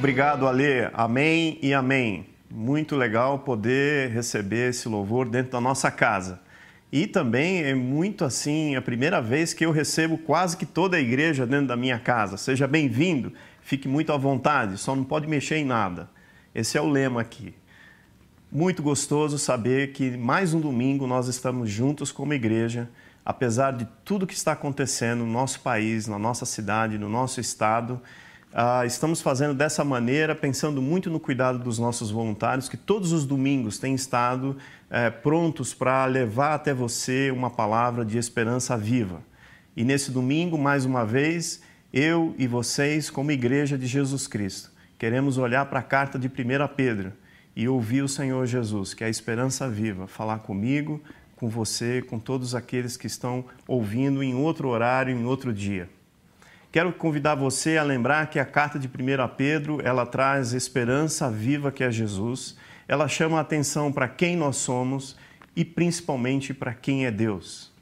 Obrigado, Ale. Amém e amém. Muito legal poder receber esse louvor dentro da nossa casa. E também é muito assim, a primeira vez que eu recebo quase que toda a igreja dentro da minha casa. Seja bem-vindo, fique muito à vontade, só não pode mexer em nada. Esse é o lema aqui. Muito gostoso saber que mais um domingo nós estamos juntos como igreja, apesar de tudo que está acontecendo no nosso país, na nossa cidade, no nosso estado. Uh, estamos fazendo dessa maneira, pensando muito no cuidado dos nossos voluntários, que todos os domingos têm estado uh, prontos para levar até você uma palavra de esperança viva. E nesse domingo, mais uma vez, eu e vocês, como Igreja de Jesus Cristo, queremos olhar para a carta de 1 Pedro e ouvir o Senhor Jesus, que é a esperança viva, falar comigo, com você, com todos aqueles que estão ouvindo em outro horário, em outro dia. Quero convidar você a lembrar que a carta de 1 Pedro, ela traz esperança viva que é Jesus. Ela chama a atenção para quem nós somos e principalmente para quem é Deus.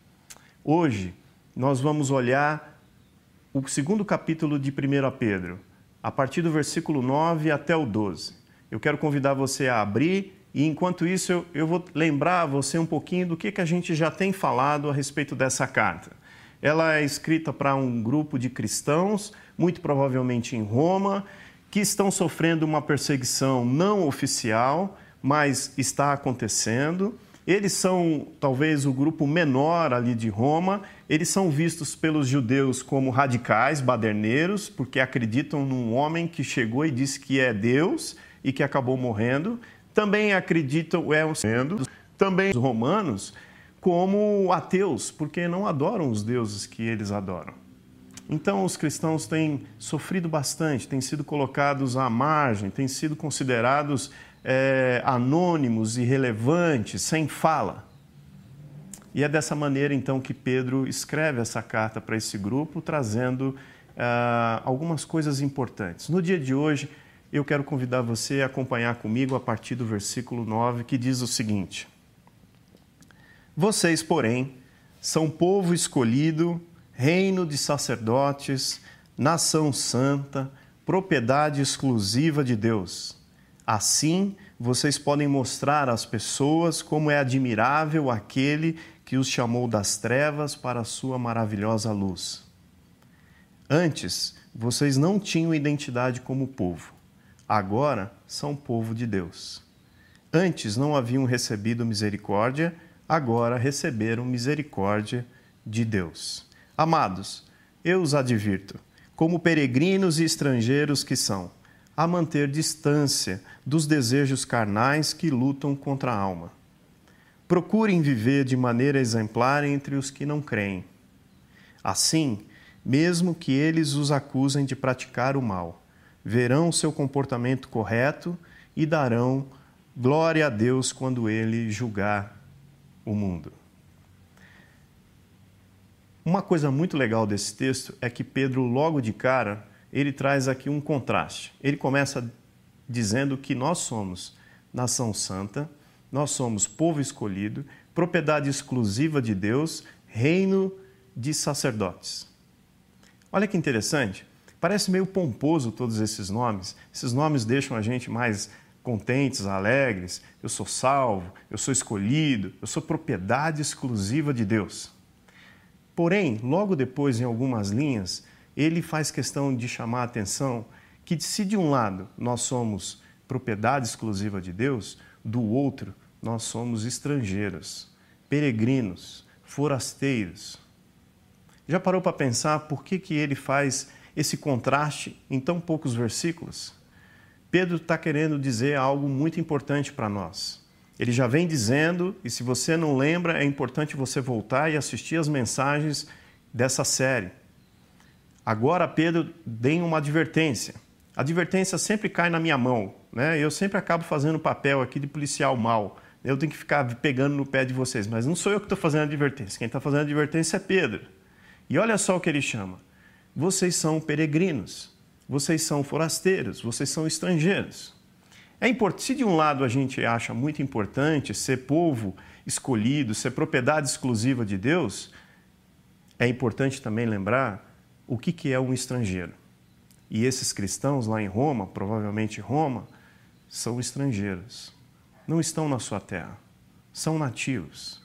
Hoje nós vamos olhar o segundo capítulo de 1 Pedro, a partir do versículo 9 até o 12. Eu quero convidar você a abrir e, enquanto isso, eu, eu vou lembrar você um pouquinho do que, que a gente já tem falado a respeito dessa carta. Ela é escrita para um grupo de cristãos, muito provavelmente em Roma, que estão sofrendo uma perseguição não oficial, mas está acontecendo. Eles são talvez o grupo menor ali de Roma. Eles são vistos pelos judeus como radicais, baderneiros, porque acreditam num homem que chegou e disse que é Deus e que acabou morrendo. Também acreditam, é sendo, também os romanos como ateus, porque não adoram os deuses que eles adoram. Então, os cristãos têm sofrido bastante, têm sido colocados à margem, têm sido considerados é, anônimos, irrelevantes, sem fala. E é dessa maneira, então, que Pedro escreve essa carta para esse grupo, trazendo uh, algumas coisas importantes. No dia de hoje, eu quero convidar você a acompanhar comigo a partir do versículo 9, que diz o seguinte: Vocês, porém, são povo escolhido, reino de sacerdotes, nação santa, propriedade exclusiva de Deus Assim, vocês podem mostrar às pessoas como é admirável aquele que os chamou das trevas para a sua maravilhosa luz. Antes, vocês não tinham identidade como povo. Agora são povo de Deus. Antes não haviam recebido misericórdia, agora receberam misericórdia de Deus. Amados, eu os advirto, como peregrinos e estrangeiros que são, a manter distância dos desejos carnais que lutam contra a alma. Procurem viver de maneira exemplar entre os que não creem. Assim, mesmo que eles os acusem de praticar o mal, verão seu comportamento correto e darão glória a Deus quando ele julgar o mundo. Uma coisa muito legal desse texto é que Pedro, logo de cara, ele traz aqui um contraste. Ele começa dizendo que nós somos nação santa, nós somos povo escolhido, propriedade exclusiva de Deus, reino de sacerdotes. Olha que interessante, parece meio pomposo todos esses nomes. Esses nomes deixam a gente mais contentes, alegres. Eu sou salvo, eu sou escolhido, eu sou propriedade exclusiva de Deus. Porém, logo depois, em algumas linhas, ele faz questão de chamar a atenção que, se de um lado nós somos propriedade exclusiva de Deus, do outro nós somos estrangeiros, peregrinos, forasteiros. Já parou para pensar por que, que ele faz esse contraste em tão poucos versículos? Pedro está querendo dizer algo muito importante para nós. Ele já vem dizendo, e se você não lembra, é importante você voltar e assistir as mensagens dessa série. Agora Pedro tem uma advertência. A advertência sempre cai na minha mão, né? Eu sempre acabo fazendo o papel aqui de policial mal. Eu tenho que ficar pegando no pé de vocês, mas não sou eu que estou fazendo a advertência. Quem está fazendo a advertência é Pedro. E olha só o que ele chama: vocês são peregrinos, vocês são forasteiros, vocês são estrangeiros. É importante, se de um lado a gente acha muito importante ser povo escolhido, ser propriedade exclusiva de Deus, é importante também lembrar o que, que é um estrangeiro. E esses cristãos lá em Roma, provavelmente Roma, são estrangeiros. Não estão na sua terra. São nativos.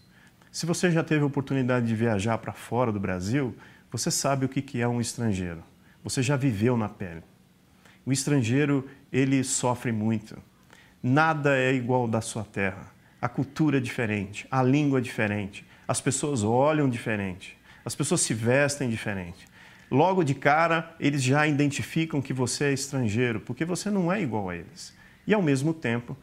Se você já teve a oportunidade de viajar para fora do Brasil, você sabe o que é um estrangeiro. Você já viveu na pele. O estrangeiro, ele sofre muito. Nada é igual da sua terra. A cultura é diferente, a língua é diferente, as pessoas olham diferente, as pessoas se vestem diferente. Logo de cara, eles já identificam que você é estrangeiro, porque você não é igual a eles. E ao mesmo tempo,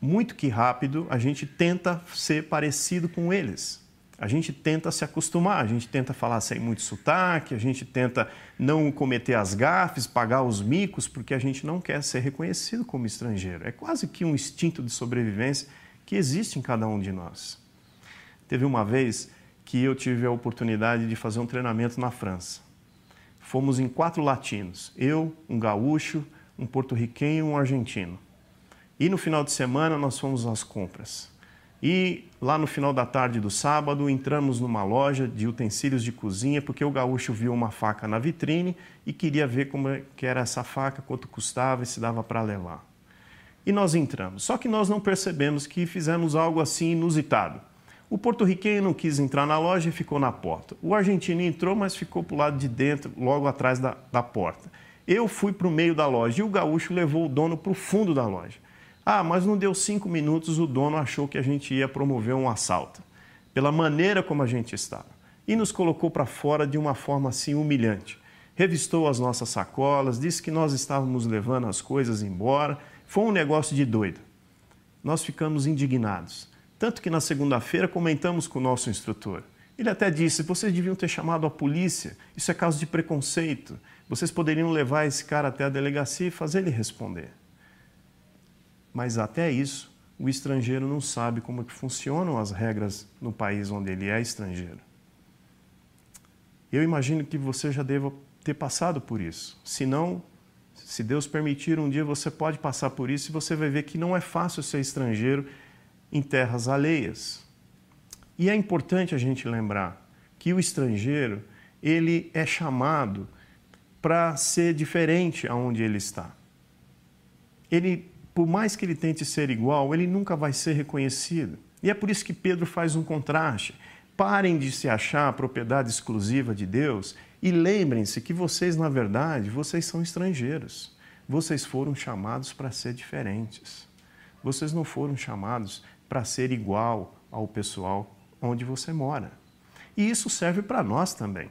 muito que rápido, a gente tenta ser parecido com eles. A gente tenta se acostumar, a gente tenta falar sem muito sotaque, a gente tenta não cometer as gafes, pagar os micos, porque a gente não quer ser reconhecido como estrangeiro. É quase que um instinto de sobrevivência que existe em cada um de nós. Teve uma vez que eu tive a oportunidade de fazer um treinamento na França. Fomos em quatro latinos: eu, um gaúcho, um porto-riquenho e um argentino. E no final de semana nós fomos às compras. E lá no final da tarde do sábado entramos numa loja de utensílios de cozinha porque o gaúcho viu uma faca na vitrine e queria ver como é que era essa faca, quanto custava e se dava para levar. E nós entramos. Só que nós não percebemos que fizemos algo assim inusitado. O porto-riquenho não quis entrar na loja e ficou na porta. O argentino entrou, mas ficou para o lado de dentro, logo atrás da, da porta. Eu fui para o meio da loja e o gaúcho levou o dono para o fundo da loja. Ah, mas não deu cinco minutos, o dono achou que a gente ia promover um assalto, pela maneira como a gente estava, e nos colocou para fora de uma forma assim humilhante. Revistou as nossas sacolas, disse que nós estávamos levando as coisas embora. Foi um negócio de doido. Nós ficamos indignados. Tanto que na segunda-feira comentamos com o nosso instrutor. Ele até disse: vocês deviam ter chamado a polícia, isso é caso de preconceito. Vocês poderiam levar esse cara até a delegacia e fazer ele responder. Mas até isso, o estrangeiro não sabe como que funcionam as regras no país onde ele é estrangeiro. Eu imagino que você já deva ter passado por isso. Se não, se Deus permitir, um dia você pode passar por isso e você vai ver que não é fácil ser estrangeiro em terras alheias. E é importante a gente lembrar que o estrangeiro, ele é chamado para ser diferente aonde ele está. Ele por mais que ele tente ser igual, ele nunca vai ser reconhecido. E é por isso que Pedro faz um contraste. Parem de se achar propriedade exclusiva de Deus e lembrem-se que vocês, na verdade, vocês são estrangeiros. Vocês foram chamados para ser diferentes. Vocês não foram chamados para ser igual ao pessoal onde você mora. E isso serve para nós também.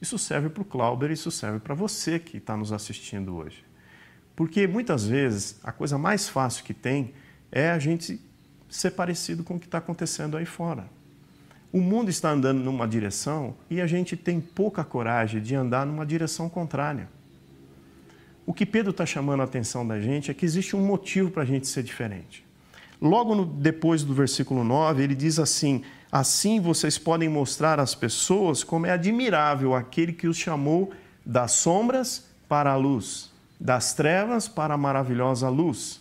Isso serve para o Clauber, isso serve para você que está nos assistindo hoje. Porque muitas vezes a coisa mais fácil que tem é a gente ser parecido com o que está acontecendo aí fora. O mundo está andando numa direção e a gente tem pouca coragem de andar numa direção contrária. O que Pedro está chamando a atenção da gente é que existe um motivo para a gente ser diferente. Logo no, depois do versículo 9, ele diz assim: Assim vocês podem mostrar às pessoas como é admirável aquele que os chamou das sombras para a luz das trevas para a maravilhosa luz.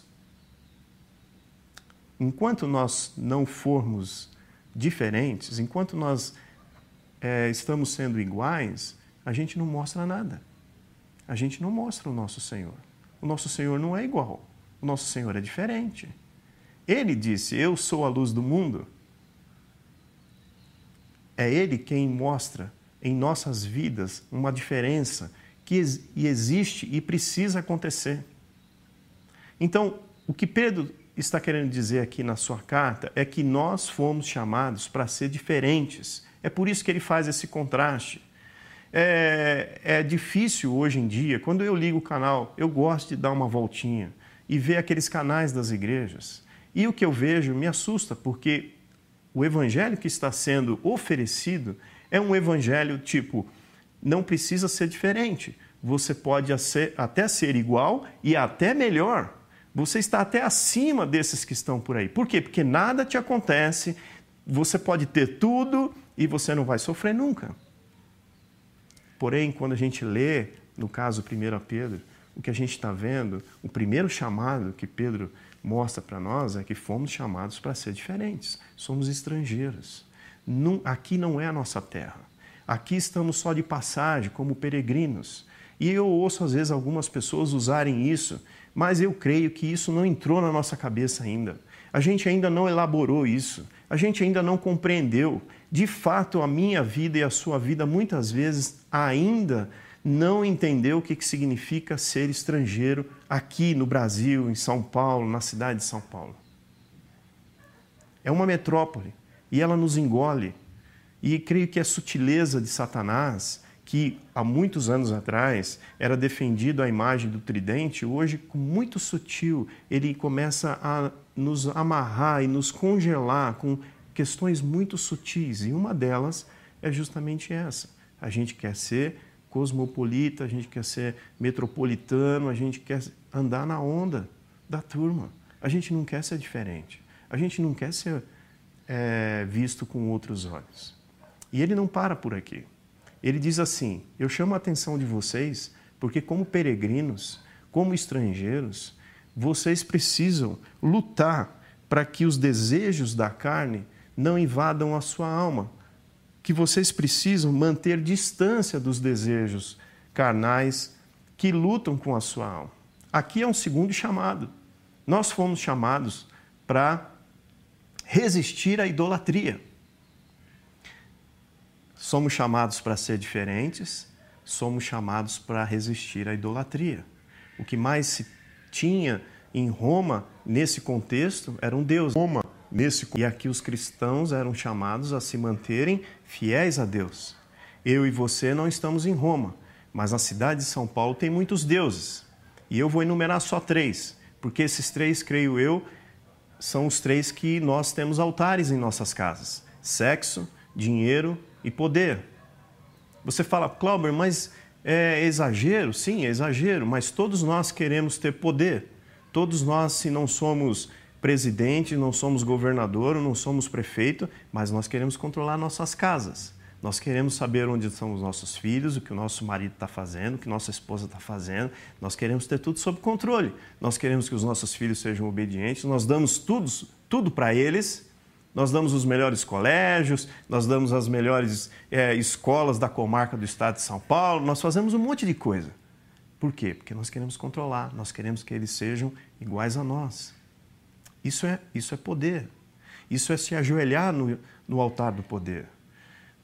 Enquanto nós não formos diferentes, enquanto nós é, estamos sendo iguais, a gente não mostra nada. A gente não mostra o nosso Senhor. O nosso Senhor não é igual. O nosso Senhor é diferente. Ele disse: Eu sou a luz do mundo. É Ele quem mostra em nossas vidas uma diferença que existe e precisa acontecer. Então, o que Pedro está querendo dizer aqui na sua carta é que nós fomos chamados para ser diferentes. É por isso que ele faz esse contraste. É, é, difícil hoje em dia, quando eu ligo o canal, eu gosto de dar uma voltinha e ver aqueles canais das igrejas. E o que eu vejo me assusta, porque o evangelho que está sendo oferecido é um evangelho tipo não precisa ser diferente. Você pode até ser igual e até melhor. Você está até acima desses que estão por aí. Por quê? Porque nada te acontece, você pode ter tudo e você não vai sofrer nunca. Porém, quando a gente lê, no caso 1 Pedro, o que a gente está vendo, o primeiro chamado que Pedro mostra para nós é que fomos chamados para ser diferentes. Somos estrangeiros. Aqui não é a nossa terra. Aqui estamos só de passagem, como peregrinos. E eu ouço às vezes algumas pessoas usarem isso, mas eu creio que isso não entrou na nossa cabeça ainda. A gente ainda não elaborou isso, a gente ainda não compreendeu. De fato, a minha vida e a sua vida muitas vezes ainda não entendeu o que significa ser estrangeiro aqui no Brasil, em São Paulo, na cidade de São Paulo. É uma metrópole e ela nos engole. E creio que a sutileza de Satanás, que há muitos anos atrás era defendido a imagem do tridente, hoje, com muito sutil, ele começa a nos amarrar e nos congelar com questões muito sutis. E uma delas é justamente essa. A gente quer ser cosmopolita, a gente quer ser metropolitano, a gente quer andar na onda da turma. A gente não quer ser diferente. A gente não quer ser é, visto com outros olhos. E ele não para por aqui. Ele diz assim: Eu chamo a atenção de vocês porque, como peregrinos, como estrangeiros, vocês precisam lutar para que os desejos da carne não invadam a sua alma, que vocês precisam manter distância dos desejos carnais que lutam com a sua alma. Aqui é um segundo chamado. Nós fomos chamados para resistir à idolatria. Somos chamados para ser diferentes, somos chamados para resistir à idolatria. O que mais se tinha em Roma nesse contexto era um Deus. Roma nesse e aqui os cristãos eram chamados a se manterem fiéis a Deus. Eu e você não estamos em Roma, mas na cidade de São Paulo tem muitos deuses. E eu vou enumerar só três, porque esses três, creio eu, são os três que nós temos altares em nossas casas: sexo, dinheiro e poder. Você fala, Clauber, mas é exagero? Sim, é exagero, mas todos nós queremos ter poder. Todos nós, se não somos presidente, não somos governador, não somos prefeito, mas nós queremos controlar nossas casas. Nós queremos saber onde estão os nossos filhos, o que o nosso marido está fazendo, o que nossa esposa está fazendo. Nós queremos ter tudo sob controle. Nós queremos que os nossos filhos sejam obedientes. Nós damos tudo, tudo para eles. Nós damos os melhores colégios, nós damos as melhores é, escolas da comarca do estado de São Paulo. Nós fazemos um monte de coisa. Por quê? Porque nós queremos controlar. Nós queremos que eles sejam iguais a nós. Isso é, isso é poder. Isso é se ajoelhar no, no altar do poder.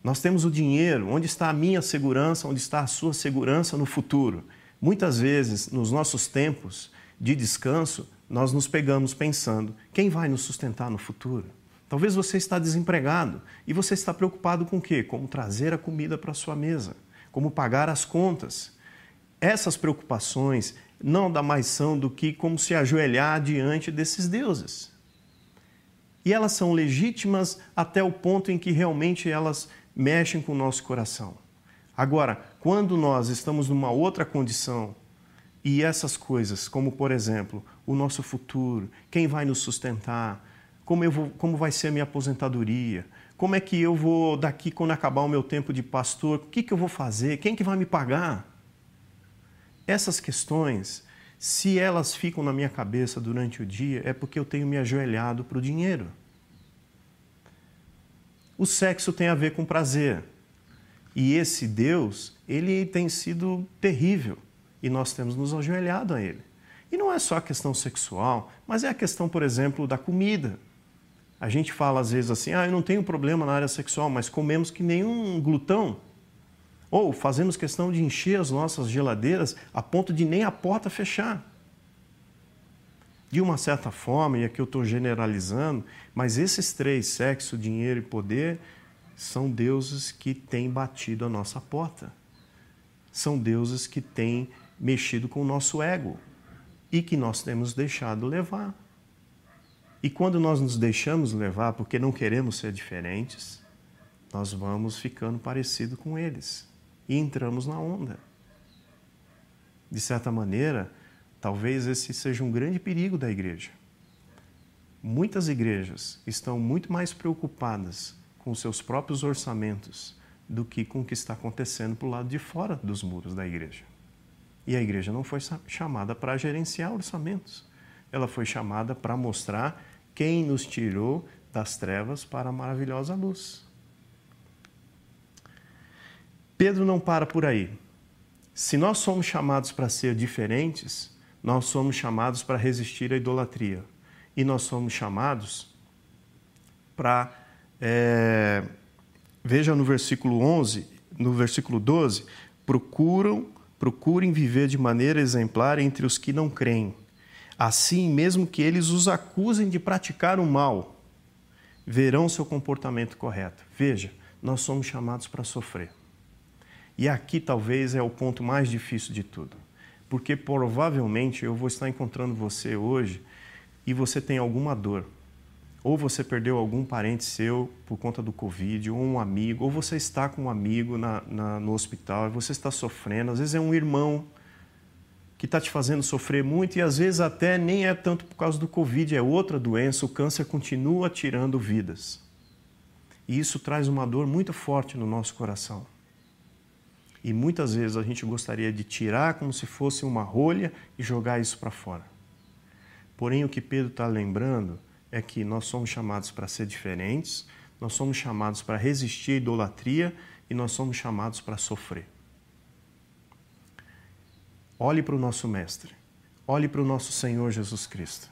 Nós temos o dinheiro. Onde está a minha segurança? Onde está a sua segurança no futuro? Muitas vezes, nos nossos tempos de descanso, nós nos pegamos pensando: quem vai nos sustentar no futuro? Talvez você está desempregado e você está preocupado com o quê? Como trazer a comida para sua mesa, como pagar as contas. Essas preocupações, não dá mais são do que como se ajoelhar diante desses deuses. E elas são legítimas até o ponto em que realmente elas mexem com o nosso coração. Agora, quando nós estamos numa outra condição e essas coisas, como por exemplo, o nosso futuro, quem vai nos sustentar, como, eu vou, como vai ser a minha aposentadoria, como é que eu vou, daqui quando acabar o meu tempo de pastor, o que, que eu vou fazer, quem que vai me pagar? Essas questões, se elas ficam na minha cabeça durante o dia, é porque eu tenho me ajoelhado para o dinheiro. O sexo tem a ver com prazer. E esse Deus, ele tem sido terrível. E nós temos nos ajoelhado a ele. E não é só a questão sexual, mas é a questão, por exemplo, da comida. A gente fala às vezes assim: ah, eu não tenho problema na área sexual, mas comemos que nem um glutão. Ou fazemos questão de encher as nossas geladeiras a ponto de nem a porta fechar. De uma certa forma, e aqui eu estou generalizando, mas esses três, sexo, dinheiro e poder, são deuses que têm batido a nossa porta. São deuses que têm mexido com o nosso ego e que nós temos deixado levar. E quando nós nos deixamos levar porque não queremos ser diferentes, nós vamos ficando parecido com eles e entramos na onda. De certa maneira, talvez esse seja um grande perigo da igreja. Muitas igrejas estão muito mais preocupadas com seus próprios orçamentos do que com o que está acontecendo para o lado de fora dos muros da igreja. E a igreja não foi chamada para gerenciar orçamentos. Ela foi chamada para mostrar quem nos tirou das trevas para a maravilhosa luz. Pedro não para por aí. Se nós somos chamados para ser diferentes, nós somos chamados para resistir à idolatria. E nós somos chamados para. É, veja no versículo 11, no versículo 12: procuram, procurem viver de maneira exemplar entre os que não creem. Assim, mesmo que eles os acusem de praticar o mal, verão seu comportamento correto. Veja, nós somos chamados para sofrer. E aqui talvez é o ponto mais difícil de tudo, porque provavelmente eu vou estar encontrando você hoje e você tem alguma dor. Ou você perdeu algum parente seu por conta do Covid, ou um amigo, ou você está com um amigo na, na, no hospital e você está sofrendo. Às vezes é um irmão que está te fazendo sofrer muito e às vezes até nem é tanto por causa do Covid, é outra doença. O câncer continua tirando vidas. E isso traz uma dor muito forte no nosso coração. E muitas vezes a gente gostaria de tirar como se fosse uma rolha e jogar isso para fora. Porém, o que Pedro está lembrando é que nós somos chamados para ser diferentes, nós somos chamados para resistir à idolatria e nós somos chamados para sofrer. Olhe para o nosso Mestre, olhe para o nosso Senhor Jesus Cristo.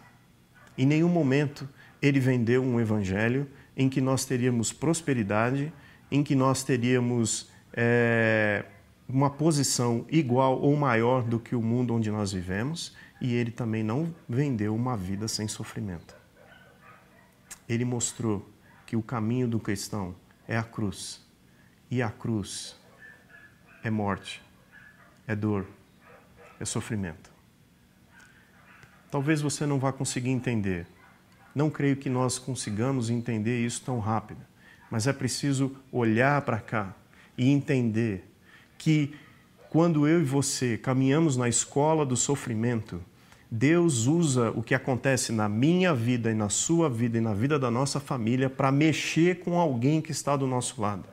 Em nenhum momento ele vendeu um evangelho em que nós teríamos prosperidade, em que nós teríamos é, uma posição igual ou maior do que o mundo onde nós vivemos, e ele também não vendeu uma vida sem sofrimento. Ele mostrou que o caminho do cristão é a cruz, e a cruz é morte, é dor, é sofrimento. Talvez você não vá conseguir entender. Não creio que nós consigamos entender isso tão rápido, mas é preciso olhar para cá e entender que quando eu e você caminhamos na escola do sofrimento, Deus usa o que acontece na minha vida e na sua vida e na vida da nossa família para mexer com alguém que está do nosso lado.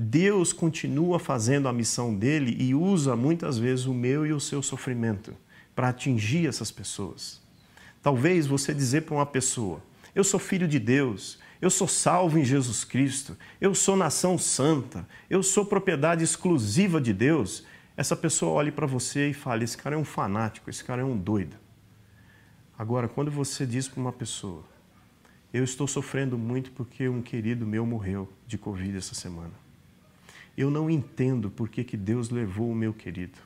Deus continua fazendo a missão dele e usa muitas vezes o meu e o seu sofrimento para atingir essas pessoas. Talvez você dizer para uma pessoa: Eu sou filho de Deus, eu sou salvo em Jesus Cristo, eu sou nação santa, eu sou propriedade exclusiva de Deus, essa pessoa olhe para você e fale: esse cara é um fanático, esse cara é um doido. Agora, quando você diz para uma pessoa: eu estou sofrendo muito porque um querido meu morreu de Covid essa semana. Eu não entendo por que, que Deus levou o meu querido.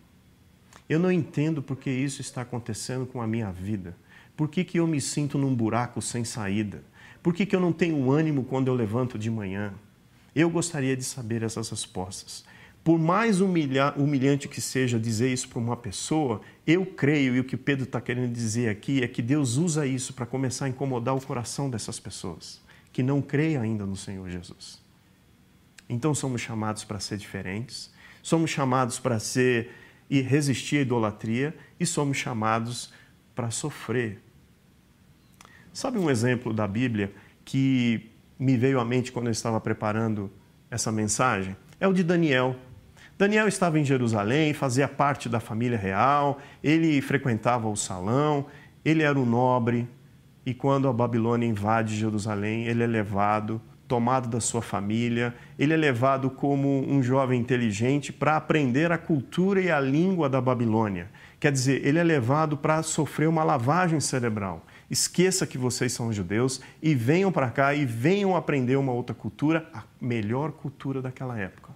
Eu não entendo por que isso está acontecendo com a minha vida. Por que, que eu me sinto num buraco sem saída? Por que, que eu não tenho ânimo quando eu levanto de manhã? Eu gostaria de saber essas respostas. Por mais humilha, humilhante que seja dizer isso para uma pessoa, eu creio, e o que Pedro está querendo dizer aqui é que Deus usa isso para começar a incomodar o coração dessas pessoas que não creem ainda no Senhor Jesus. Então somos chamados para ser diferentes, somos chamados para ser e resistir à idolatria e somos chamados para sofrer Sabe um exemplo da Bíblia que me veio à mente quando eu estava preparando essa mensagem? É o de Daniel. Daniel estava em Jerusalém, fazia parte da família real, ele frequentava o salão, ele era o nobre, e quando a Babilônia invade Jerusalém, ele é levado, tomado da sua família, ele é levado como um jovem inteligente para aprender a cultura e a língua da Babilônia. Quer dizer, ele é levado para sofrer uma lavagem cerebral esqueça que vocês são judeus e venham para cá e venham aprender uma outra cultura, a melhor cultura daquela época.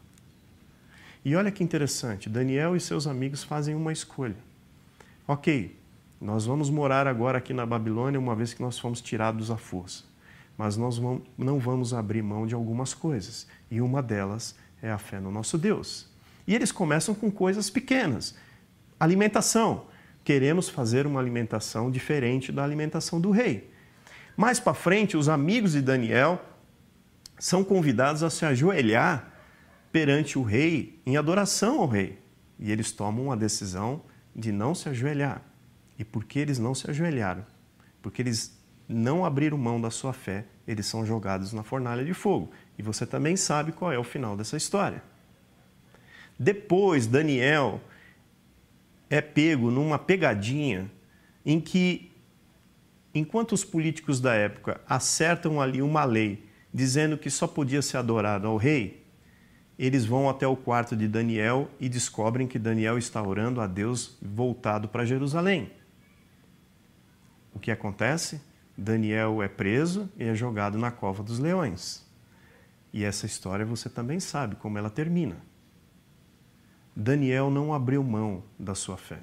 E olha que interessante, Daniel e seus amigos fazem uma escolha. Ok, nós vamos morar agora aqui na Babilônia uma vez que nós fomos tirados à força, mas nós não vamos abrir mão de algumas coisas, e uma delas é a fé no nosso Deus. E eles começam com coisas pequenas. Alimentação queremos fazer uma alimentação diferente da alimentação do rei. Mais para frente, os amigos de Daniel são convidados a se ajoelhar perante o rei em adoração ao rei. E eles tomam a decisão de não se ajoelhar. E por que eles não se ajoelharam? Porque eles não abriram mão da sua fé, eles são jogados na fornalha de fogo. E você também sabe qual é o final dessa história. Depois, Daniel é pego numa pegadinha em que, enquanto os políticos da época acertam ali uma lei dizendo que só podia ser adorado ao rei, eles vão até o quarto de Daniel e descobrem que Daniel está orando a Deus voltado para Jerusalém. O que acontece? Daniel é preso e é jogado na cova dos leões. E essa história você também sabe como ela termina. Daniel não abriu mão da sua fé.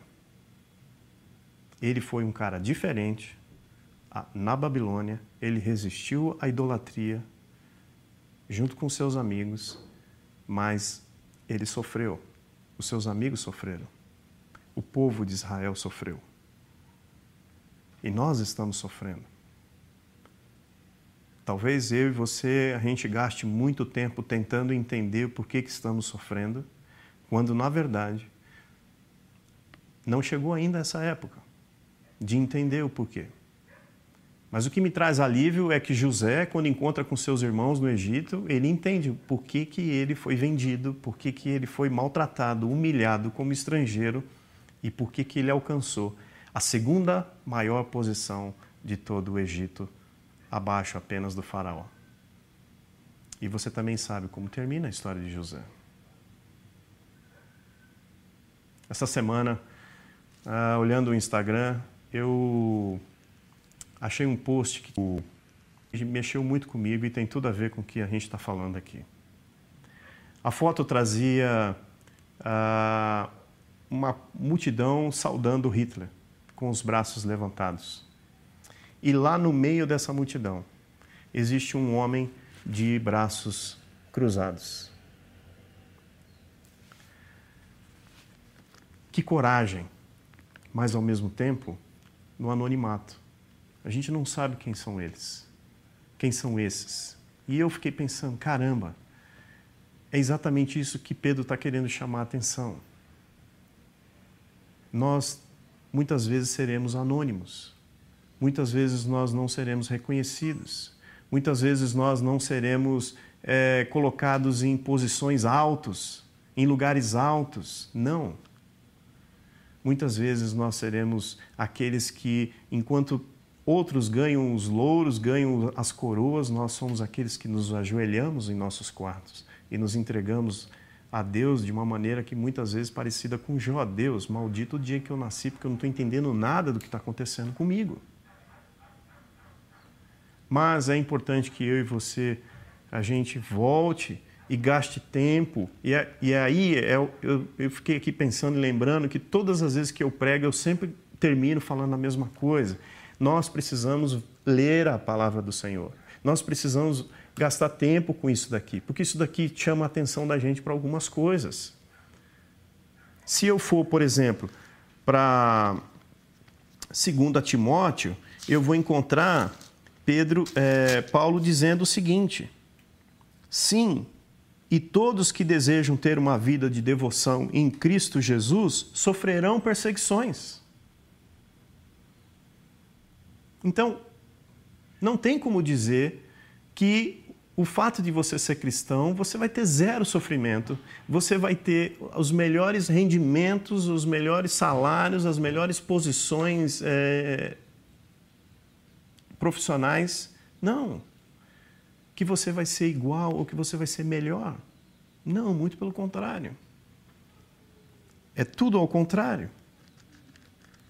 Ele foi um cara diferente. Na Babilônia, ele resistiu à idolatria junto com seus amigos mas ele sofreu. Os seus amigos sofreram. O povo de Israel sofreu. E nós estamos sofrendo. Talvez eu e você, a gente gaste muito tempo tentando entender por que, que estamos sofrendo, quando na verdade não chegou ainda essa época de entender o porquê. Mas o que me traz alívio é que José, quando encontra com seus irmãos no Egito, ele entende por que, que ele foi vendido, por que, que ele foi maltratado, humilhado como estrangeiro e por que, que ele alcançou a segunda maior posição de todo o Egito, abaixo apenas do Faraó. E você também sabe como termina a história de José. Essa semana, uh, olhando o Instagram, eu achei um post que mexeu muito comigo e tem tudo a ver com o que a gente está falando aqui. A foto trazia uh, uma multidão saudando Hitler, com os braços levantados. E lá no meio dessa multidão existe um homem de braços cruzados. Que coragem, mas ao mesmo tempo no anonimato. A gente não sabe quem são eles, quem são esses. E eu fiquei pensando, caramba, é exatamente isso que Pedro está querendo chamar a atenção. Nós muitas vezes seremos anônimos, muitas vezes nós não seremos reconhecidos, muitas vezes nós não seremos é, colocados em posições altos, em lugares altos. Não. Muitas vezes nós seremos aqueles que, enquanto Outros ganham os louros, ganham as coroas, nós somos aqueles que nos ajoelhamos em nossos quartos e nos entregamos a Deus de uma maneira que muitas vezes parecida com Jó. Deus, maldito o dia que eu nasci, porque eu não estou entendendo nada do que está acontecendo comigo. Mas é importante que eu e você, a gente volte e gaste tempo. E, é, e aí é, eu, eu fiquei aqui pensando e lembrando que todas as vezes que eu prego, eu sempre termino falando a mesma coisa nós precisamos ler a palavra do Senhor. Nós precisamos gastar tempo com isso daqui, porque isso daqui chama a atenção da gente para algumas coisas. Se eu for, por exemplo, para 2 Timóteo, eu vou encontrar Pedro, é, Paulo dizendo o seguinte: Sim, e todos que desejam ter uma vida de devoção em Cristo Jesus sofrerão perseguições. Então, não tem como dizer que o fato de você ser cristão, você vai ter zero sofrimento, você vai ter os melhores rendimentos, os melhores salários, as melhores posições é, profissionais. Não. Que você vai ser igual ou que você vai ser melhor. Não, muito pelo contrário. É tudo ao contrário.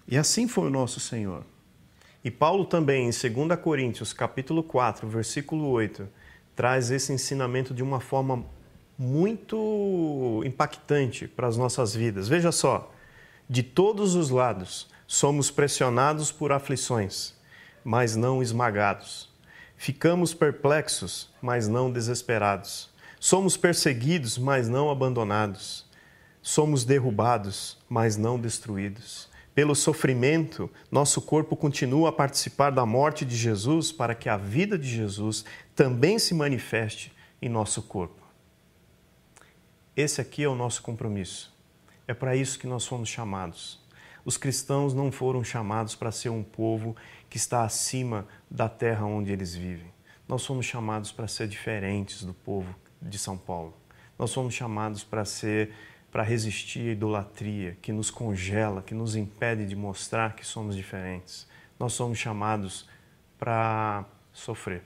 E assim foi o nosso Senhor. E Paulo também, em 2 Coríntios, capítulo 4, versículo 8, traz esse ensinamento de uma forma muito impactante para as nossas vidas. Veja só, de todos os lados somos pressionados por aflições, mas não esmagados. Ficamos perplexos, mas não desesperados. Somos perseguidos, mas não abandonados. Somos derrubados, mas não destruídos pelo sofrimento, nosso corpo continua a participar da morte de Jesus para que a vida de Jesus também se manifeste em nosso corpo. Esse aqui é o nosso compromisso. É para isso que nós fomos chamados. Os cristãos não foram chamados para ser um povo que está acima da terra onde eles vivem. Nós fomos chamados para ser diferentes do povo de São Paulo. Nós fomos chamados para ser para resistir à idolatria que nos congela, que nos impede de mostrar que somos diferentes. Nós somos chamados para sofrer.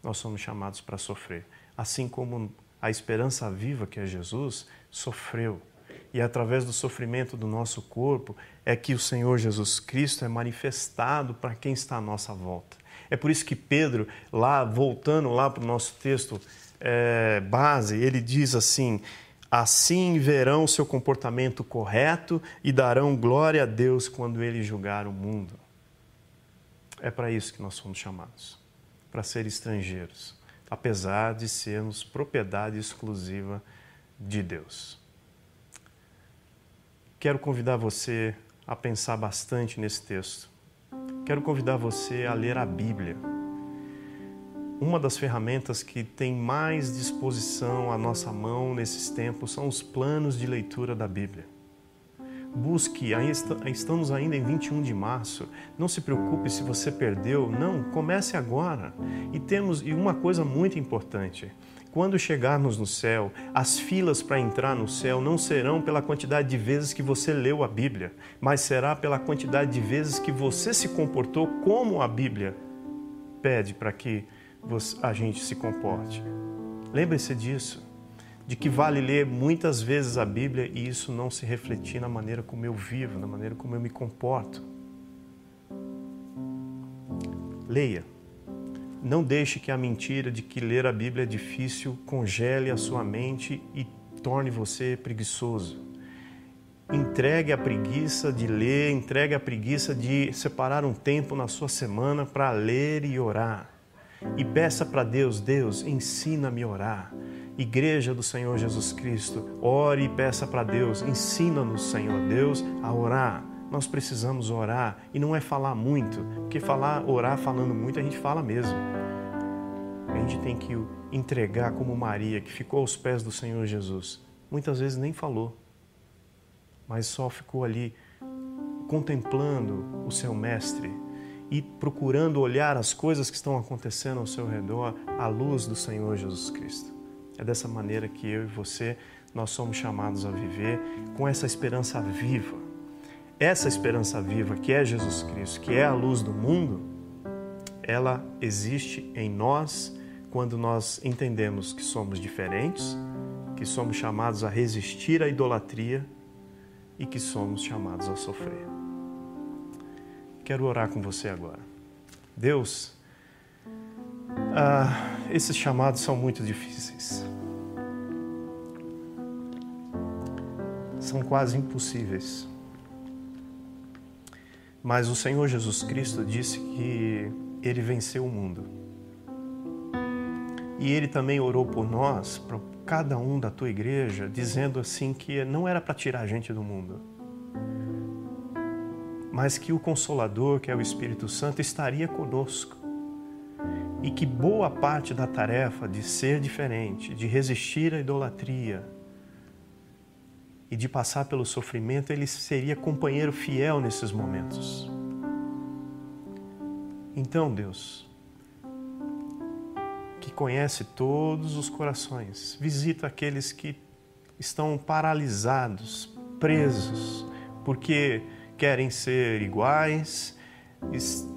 Nós somos chamados para sofrer. Assim como a esperança viva que é Jesus, sofreu. E através do sofrimento do nosso corpo é que o Senhor Jesus Cristo é manifestado para quem está à nossa volta. É por isso que Pedro, lá voltando lá para o nosso texto é, base, ele diz assim: assim verão seu comportamento correto e darão glória a Deus quando ele julgar o mundo. É para isso que nós somos chamados para ser estrangeiros, apesar de sermos propriedade exclusiva de Deus. Quero convidar você a pensar bastante nesse texto. Quero convidar você a ler a Bíblia. Uma das ferramentas que tem mais disposição à nossa mão nesses tempos são os planos de leitura da Bíblia. Busque, estamos ainda em 21 de março. Não se preocupe se você perdeu. Não, comece agora. E temos e uma coisa muito importante. Quando chegarmos no céu, as filas para entrar no céu não serão pela quantidade de vezes que você leu a Bíblia, mas será pela quantidade de vezes que você se comportou como a Bíblia pede para que a gente se comporte. Lembre-se disso de que vale ler muitas vezes a Bíblia e isso não se refletir na maneira como eu vivo, na maneira como eu me comporto. Leia. Não deixe que a mentira de que ler a Bíblia é difícil congele a sua mente e torne você preguiçoso. Entregue a preguiça de ler, entregue a preguiça de separar um tempo na sua semana para ler e orar. E peça para Deus: Deus, ensina-me a orar Igreja do Senhor Jesus Cristo, ore e peça para Deus, ensina-nos, Senhor Deus, a orar. Nós precisamos orar e não é falar muito, porque falar, orar falando muito a gente fala mesmo. A gente tem que entregar como Maria, que ficou aos pés do Senhor Jesus. Muitas vezes nem falou, mas só ficou ali contemplando o seu mestre e procurando olhar as coisas que estão acontecendo ao seu redor à luz do Senhor Jesus Cristo. É dessa maneira que eu e você nós somos chamados a viver com essa esperança viva. Essa esperança viva que é Jesus Cristo, que é a luz do mundo, ela existe em nós quando nós entendemos que somos diferentes, que somos chamados a resistir à idolatria e que somos chamados a sofrer. Quero orar com você agora. Deus, ah, esses chamados são muito difíceis. São quase impossíveis. Mas o Senhor Jesus Cristo disse que ele venceu o mundo. E ele também orou por nós, para cada um da tua igreja, dizendo assim que não era para tirar a gente do mundo, mas que o Consolador, que é o Espírito Santo, estaria conosco e que boa parte da tarefa de ser diferente, de resistir à idolatria e de passar pelo sofrimento, ele seria companheiro fiel nesses momentos. Então, Deus, que conhece todos os corações, visita aqueles que estão paralisados, presos, porque querem ser iguais,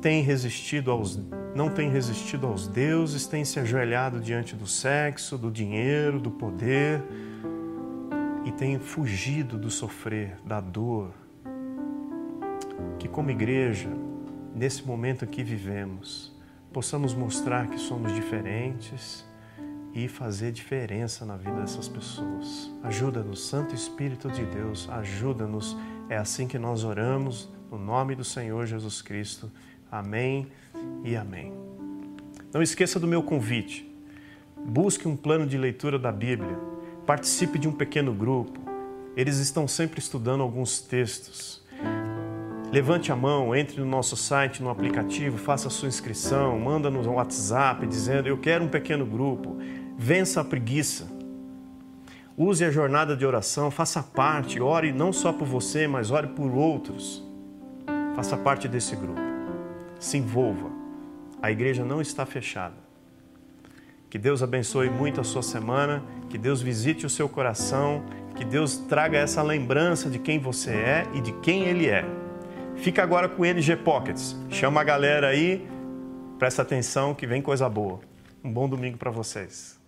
têm resistido aos, não têm resistido aos deuses, têm se ajoelhado diante do sexo, do dinheiro, do poder e têm fugido do sofrer, da dor. Que como igreja, nesse momento que vivemos, possamos mostrar que somos diferentes e fazer diferença na vida dessas pessoas. Ajuda-nos, Santo Espírito de Deus, ajuda-nos. É assim que nós oramos no nome do Senhor Jesus Cristo. Amém e amém. Não esqueça do meu convite. Busque um plano de leitura da Bíblia. Participe de um pequeno grupo. Eles estão sempre estudando alguns textos. Levante a mão, entre no nosso site, no aplicativo, faça sua inscrição, manda no WhatsApp dizendo: Eu quero um pequeno grupo. Vença a preguiça. Use a jornada de oração, faça parte, ore não só por você, mas ore por outros. Faça parte desse grupo. Se envolva. A igreja não está fechada. Que Deus abençoe muito a sua semana, que Deus visite o seu coração, que Deus traga essa lembrança de quem você é e de quem Ele é. Fica agora com o NG Pockets. Chama a galera aí, presta atenção que vem coisa boa. Um bom domingo para vocês.